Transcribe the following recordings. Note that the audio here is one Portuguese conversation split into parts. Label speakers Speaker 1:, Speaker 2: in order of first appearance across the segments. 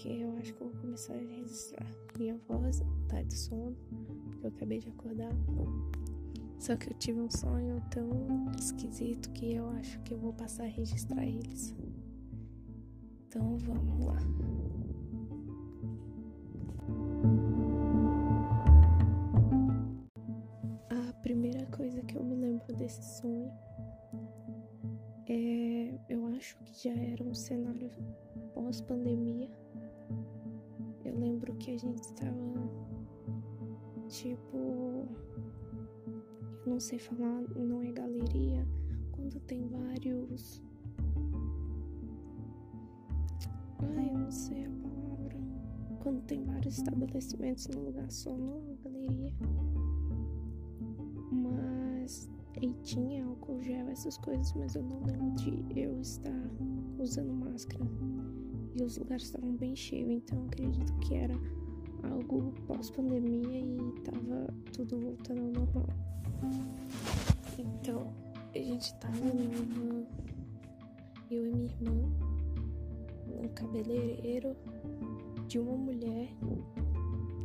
Speaker 1: porque eu acho que eu vou começar a registrar minha voz, tá de sono, porque eu acabei de acordar. Só que eu tive um sonho tão esquisito que eu acho que eu vou passar a registrar eles. Então vamos lá. A primeira coisa que eu me lembro desse sonho é. Eu acho que já era um cenário pós-pandemia. Eu lembro que a gente estava tipo. Eu não sei falar, não é galeria. Quando tem vários Ai, eu não sei a palavra. Quando tem vários estabelecimentos no lugar só, não galeria. Mas. E tinha álcool gel, essas coisas, mas eu não lembro de eu estar usando máscara. E os lugares estavam bem cheios, então acredito que era algo pós-pandemia e tava tudo voltando ao normal. Então, a gente tava numa. Eu e minha irmã um cabeleireiro de uma mulher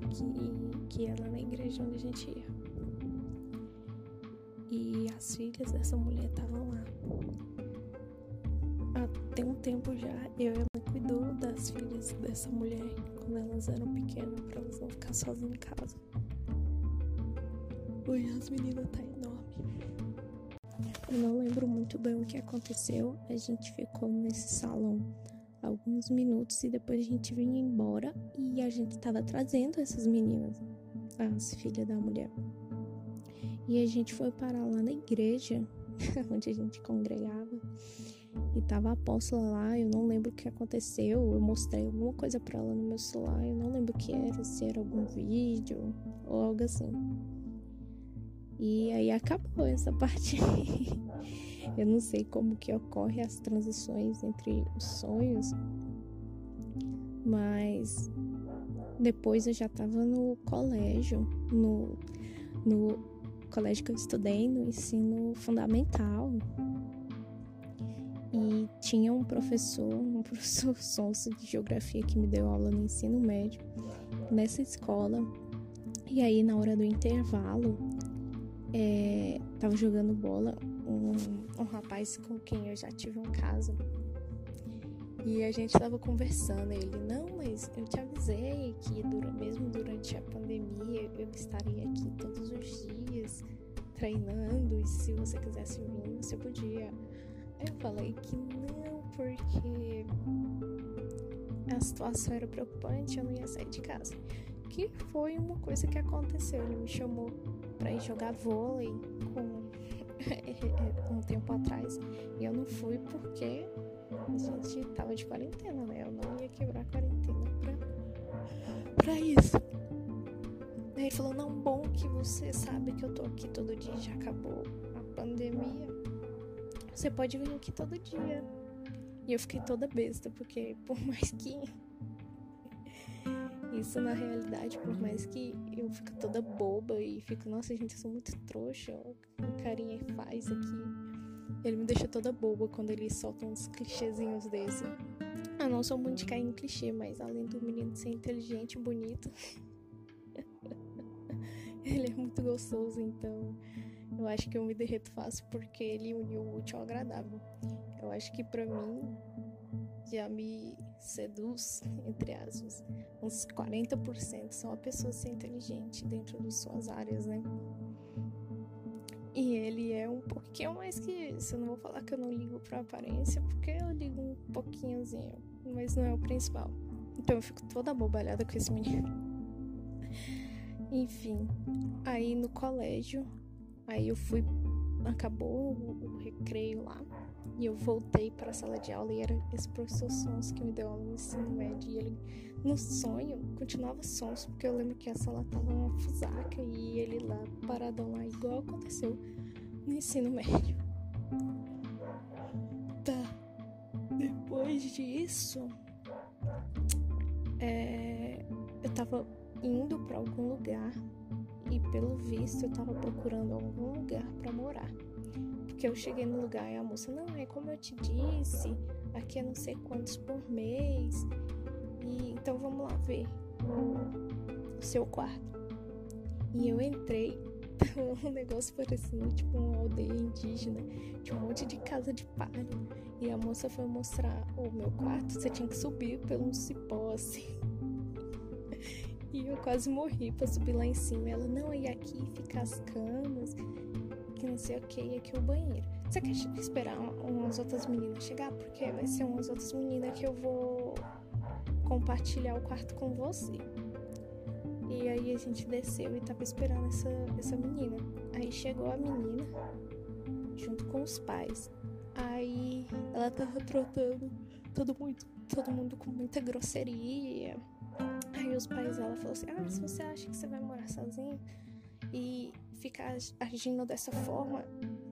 Speaker 1: que, que era na igreja onde a gente ia. E as filhas dessa mulher estavam lá. Há tem um tempo já, eu e ela cuidou das filhas dessa mulher quando elas eram pequenas, para elas não ficar sozinhas em casa. Oi, as meninas tá enorme. Eu não lembro muito bem o que aconteceu. A gente ficou nesse salão alguns minutos e depois a gente vinha embora e a gente estava trazendo essas meninas, as filhas da mulher. E a gente foi parar lá na igreja, onde a gente congregava, e tava a apóstola lá, eu não lembro o que aconteceu, eu mostrei alguma coisa para ela no meu celular, eu não lembro o que era, se era algum vídeo ou algo assim. E aí acabou essa parte. Eu não sei como que ocorre as transições entre os sonhos, mas depois eu já estava no colégio, no, no colégio que eu estudei, no ensino fundamental. E tinha um professor, um professor sonso de geografia que me deu aula no ensino médio nessa escola. E aí, na hora do intervalo, é, tava jogando bola um, um rapaz com quem eu já tive um caso. E a gente tava conversando, ele, não, mas eu te avisei que mesmo durante a pandemia eu estaria aqui todos os dias treinando e se você quisesse vir, você podia. Eu falei que não, porque a situação era preocupante, eu não ia sair de casa. Que foi uma coisa que aconteceu, ele me chamou para ir jogar vôlei com um tempo atrás. E eu não fui porque a gente tava de quarentena, né? Eu não ia quebrar a quarentena pra, pra isso. Ele falou, não, bom que você sabe que eu tô aqui todo dia, já acabou a pandemia. Você pode vir aqui todo dia. E eu fiquei toda besta, porque por mais que isso na realidade, por mais que eu fique toda boba e fico, nossa, gente, eu sou muito trouxa, o carinha faz aqui. Ele me deixa toda boba quando ele solta uns clichêzinhos desse. Eu não sou muito de cair em clichê, mas além do menino ser inteligente e bonito, ele é muito gostoso, então eu acho que eu me derreto fácil porque ele uniu o útil ao agradável. Eu acho que para mim já me seduz, entre aspas, uns 40% são a pessoa ser inteligente dentro das suas áreas, né? E ele é um pouquinho mais que isso. Eu não vou falar que eu não ligo pra aparência, porque eu ligo um pouquinhozinho, mas não é o principal. Então eu fico toda bobalhada com esse menino. Enfim, aí no colégio, aí eu fui, acabou o, o recreio lá. E eu voltei para a sala de aula e era esse professor Sons que me deu aula no ensino médio. E ele, no sonho, continuava Sons, porque eu lembro que a sala tava uma fusaca e ele lá paradão lá, igual aconteceu no ensino médio. Tá. Depois disso, é, eu tava indo para algum lugar e pelo visto eu tava procurando algum lugar para morar Porque eu cheguei no lugar e a moça, não, é como eu te disse, aqui é não sei quantos por mês. E então vamos lá ver o seu quarto. E eu entrei, um negócio parecendo tipo uma aldeia indígena, tinha um monte de casa de palha. E a moça foi mostrar o meu quarto, você tinha que subir pelo um cipó assim. Eu quase morri pra subir lá em cima. Ela, não, e aqui fica as camas, que não sei o que, e aqui o banheiro. Você quer esperar umas outras meninas chegar? Porque vai ser umas outras meninas que eu vou compartilhar o quarto com você. E aí a gente desceu e tava esperando essa, essa menina. Aí chegou a menina, junto com os pais. Aí ela tava trotando todo mundo, todo mundo com muita grosseria. Os pais dela falaram assim: Ah, se você acha que você vai morar sozinho e ficar agindo dessa forma,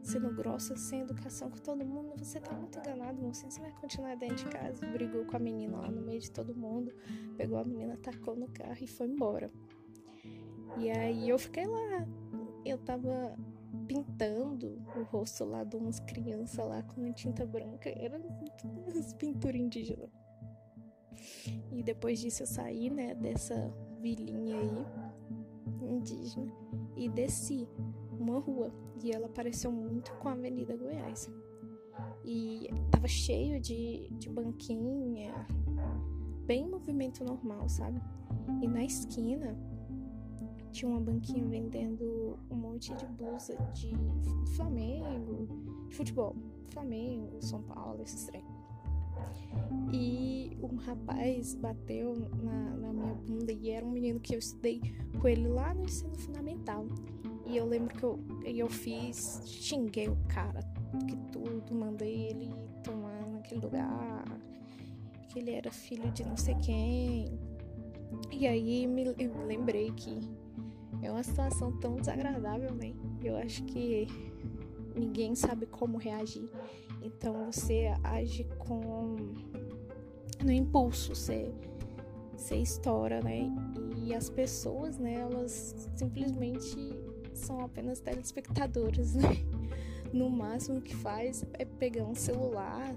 Speaker 1: sendo grossa, sem educação com todo mundo, você tá muito enganado. Você vai continuar dentro de casa. Brigou com a menina lá no meio de todo mundo, pegou a menina, tacou no carro e foi embora. E aí eu fiquei lá. Eu tava pintando o rosto lá de umas crianças lá com tinta branca. Era umas pinturas indígenas. E depois disso eu saí, né, dessa vilinha aí, indígena, e desci uma rua. E ela pareceu muito com a Avenida Goiás. E tava cheio de, de banquinha, bem movimento normal, sabe? E na esquina tinha uma banquinha vendendo um monte de blusa de Flamengo, de futebol. Flamengo, São Paulo, esses trem. E um rapaz bateu na, na, minha bunda e era um menino que eu estudei com ele lá no ensino fundamental. E eu lembro que eu, eu fiz, xinguei o cara que tudo, mandei ele tomar naquele lugar, que ele era filho de não sei quem. E aí me, eu lembrei que é uma situação tão desagradável, né? Eu acho que ninguém sabe como reagir. Então você age com no impulso, você, você estoura, né? E as pessoas, né, elas simplesmente são apenas telespectadores, né? No máximo que faz é pegar um celular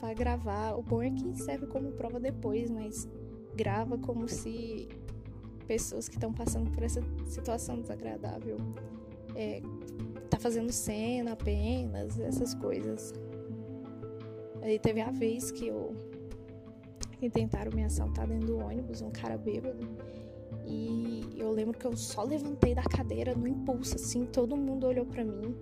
Speaker 1: para gravar. O bom é que serve como prova depois, mas grava como se pessoas que estão passando por essa situação desagradável é, tá fazendo cena apenas, essas coisas. Aí teve a vez que eu que tentaram me assaltar dentro do ônibus, um cara bêbado. E eu lembro que eu só levantei da cadeira no impulso, assim, todo mundo olhou para mim.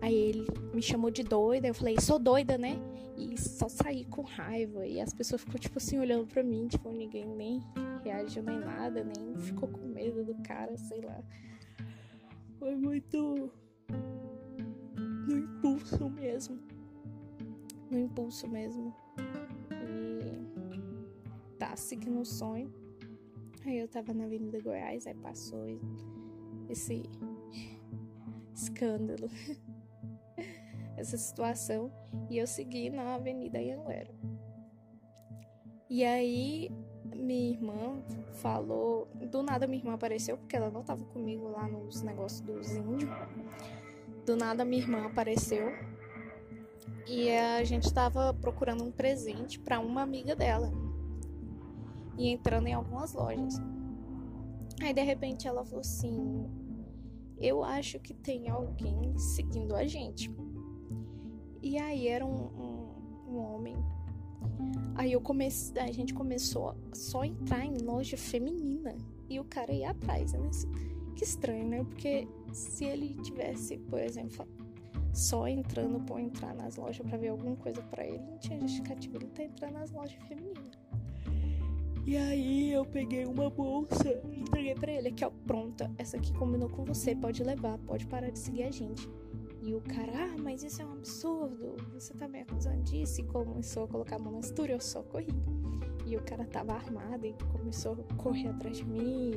Speaker 1: Aí ele me chamou de doida, eu falei, sou doida, né? E só saí com raiva. E as pessoas ficou, tipo assim, olhando pra mim, tipo, ninguém nem reagiu nem nada, nem ficou com medo do cara, sei lá. Foi muito no impulso mesmo. No impulso mesmo. E tá seguindo o sonho. Aí eu tava na Avenida Goiás, aí passou esse escândalo, essa situação, e eu segui na Avenida Anhanguera. E aí minha irmã falou, do nada minha irmã apareceu, porque ela não tava comigo lá nos negócios dos índios. Do nada minha irmã apareceu e a gente tava procurando um presente para uma amiga dela e entrando em algumas lojas. Aí de repente ela falou assim: Eu acho que tem alguém seguindo a gente. E aí era um, um, um homem. Aí eu comecei, a gente começou a só entrar em loja feminina e o cara ia atrás. Né? Que estranho, né? Porque se ele tivesse, por exemplo, só entrando por entrar nas lojas para ver alguma coisa para ele, não tinha justificativa ele tá entrando nas lojas femininas. E aí eu peguei uma bolsa e entreguei pra ele. Aqui, ó, pronta. Essa aqui combinou com você. Pode levar, pode parar de seguir a gente. E o cara, ah, mas isso é um absurdo. Você tá me acusando disso. E começou a colocar a mão na cintura, eu só corri. E o cara tava armado e começou a correr atrás de mim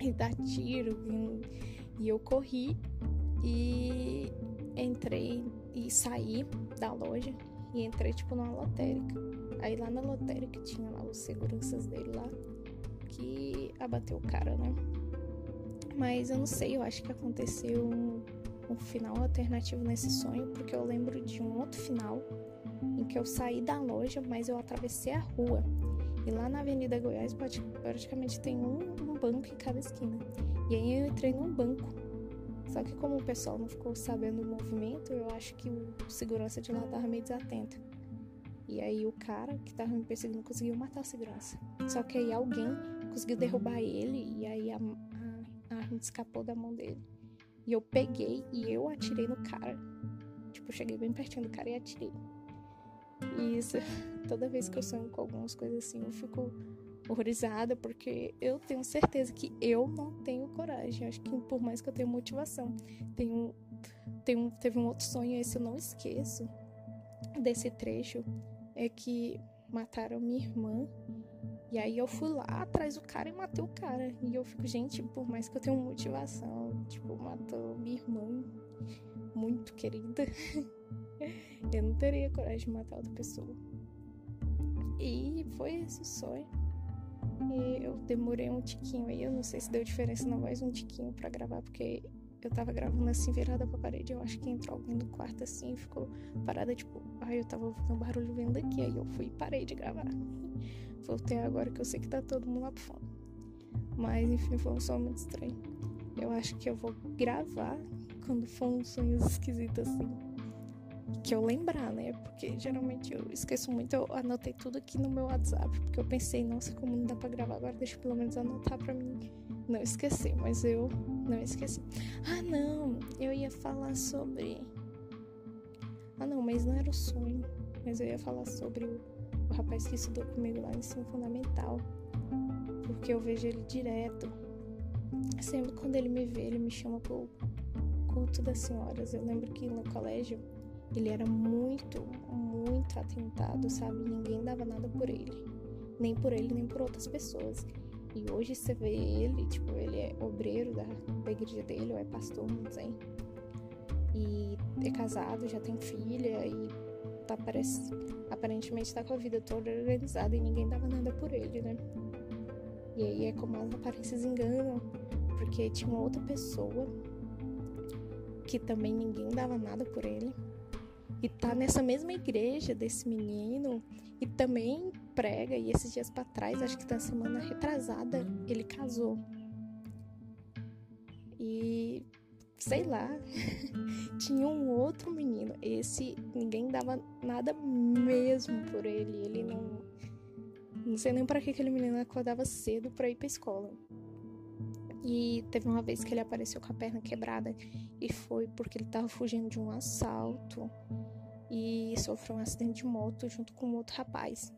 Speaker 1: e, e dar tiro. E, e eu corri e entrei e saí da loja e entrei tipo numa lotérica. Aí lá na lotérica tinha lá os seguranças dele lá que abateu o cara, né? Mas eu não sei, eu acho que aconteceu um final alternativo nesse sonho, porque eu lembro de um outro final em que eu saí da loja, mas eu atravessei a rua. E lá na Avenida Goiás praticamente tem um, um banco em cada esquina. E aí eu entrei num banco. Só que como o pessoal não ficou sabendo o movimento, eu acho que o segurança de lá tava meio desatento. E aí o cara que tava me perseguindo conseguiu matar o segurança. Só que aí alguém conseguiu derrubar ele e aí a, a, a arma escapou da mão dele. E eu peguei e eu atirei no cara. Tipo, eu cheguei bem pertinho do cara e atirei. E isso, toda vez que eu sonho com algumas coisas assim, eu fico horrorizada porque eu tenho certeza que eu não tenho coragem. Acho que por mais que eu tenha motivação, tenho, tenho, teve um outro sonho, esse eu não esqueço desse trecho, é que mataram minha irmã. E aí eu fui lá atrás do cara e matei o cara. E eu fico, gente, por mais que eu tenha motivação, tipo, matou minha irmã muito querida. eu não teria coragem de matar outra pessoa. E foi esse sonho. E eu demorei um tiquinho aí, eu não sei se deu diferença na voz, um tiquinho para gravar, porque eu tava gravando assim, virada pra parede. Eu acho que entrou alguém no quarto assim, ficou parada, tipo, ai, eu tava ouvindo um barulho vindo daqui. Aí eu fui e parei de gravar. Voltei agora que eu sei que tá todo mundo lá pro fundo. Mas enfim, foi um som muito estranho. Eu acho que eu vou gravar quando for um sonho esquisito assim que eu lembrar, né? Porque geralmente eu esqueço muito. Eu anotei tudo aqui no meu WhatsApp, porque eu pensei, nossa, como não dá pra gravar agora, deixa eu pelo menos anotar pra mim não esquecer. Mas eu não esqueci. Ah, não! Eu ia falar sobre. Ah, não, mas não era o sonho. Mas eu ia falar sobre o, o rapaz que estudou comigo lá no ensino fundamental. Porque eu vejo ele direto. Sempre quando ele me vê, ele me chama pro culto das senhoras. Eu lembro que no colégio ele era muito, muito atentado, sabe? Ninguém dava nada por ele. Nem por ele, nem por outras pessoas. E hoje você vê ele, tipo, ele é obreiro da, da igreja dele, ou é pastor, não sei. E é casado, já tem filha e tá, parece, aparentemente tá com a vida toda organizada e ninguém dava nada por ele, né? E aí é como as aparências enganam, porque tinha outra pessoa que também ninguém dava nada por ele e tá nessa mesma igreja desse menino e também prega. E esses dias para trás, acho que na semana retrasada, ele casou. E sei lá, tinha um outro menino. Esse ninguém dava nada mesmo por ele. Ele não. Não sei nem para que aquele menino acordava cedo para ir pra escola. E teve uma vez que ele apareceu com a perna quebrada e foi porque ele estava fugindo de um assalto e sofreu um acidente de moto junto com outro rapaz.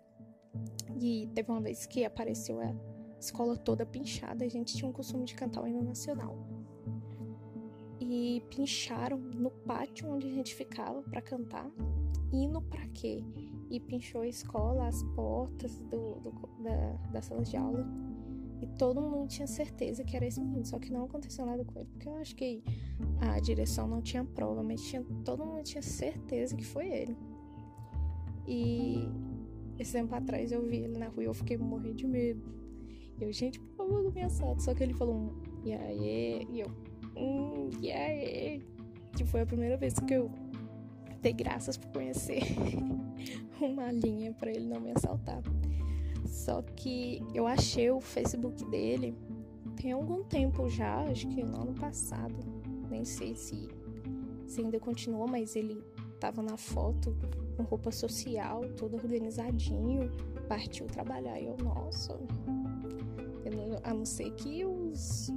Speaker 1: E teve uma vez que apareceu a escola toda pinchada, a gente tinha um costume de cantar o hino nacional. E pincharam no pátio onde a gente ficava para cantar. Hino para quê? E pinchou a escola, as portas do, do da, da sala de aula e todo mundo tinha certeza que era esse menino, só que não aconteceu nada com ele, porque eu acho que a direção não tinha prova, mas tinha, todo mundo tinha certeza que foi ele. E esse tempo atrás eu vi ele na rua e eu fiquei morrendo de medo. E eu, gente, por favor, não me assalto. Só que ele falou um, e aí, e eu, hum, e aí, que foi a primeira vez que eu dei graças por conhecer uma linha para ele não me assaltar. Só que eu achei o Facebook dele tem algum tempo já, acho que no ano passado. Nem sei se, se ainda continua, mas ele tava na foto com roupa social, todo organizadinho, partiu trabalhar. E eu, nossa, eu não, a não ser que os.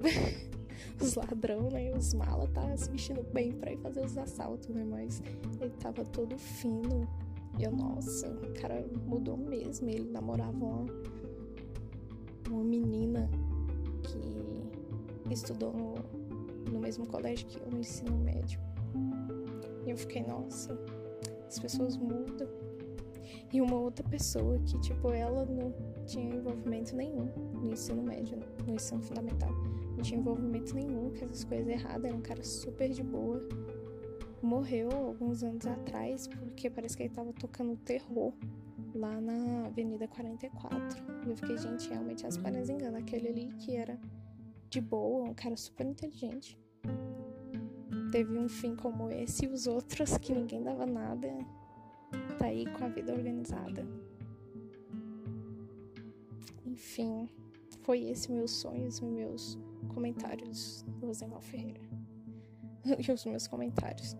Speaker 1: os ladrão, né? Os malas tá se vestindo bem pra ir fazer os assaltos, né? Mas ele tava todo fino, e eu, nossa, o cara mudou mesmo. Ele namorava uma, uma menina que estudou no, no mesmo colégio que eu, no ensino médio. E eu fiquei, nossa, as pessoas mudam. E uma outra pessoa que, tipo, ela não tinha envolvimento nenhum no ensino médio, no ensino fundamental. Não tinha envolvimento nenhum com essas coisas erradas, era um cara super de boa morreu alguns anos atrás porque parece que ele tava tocando terror lá na Avenida 44. E eu fiquei, gente, realmente as paredes enganam. Aquele ali que era de boa, um cara super inteligente. teve um fim como esse e os outros que ninguém dava nada tá aí com a vida organizada. Enfim, foi esse meus sonhos e meus comentários do Rosenval Ferreira. e os meus comentários.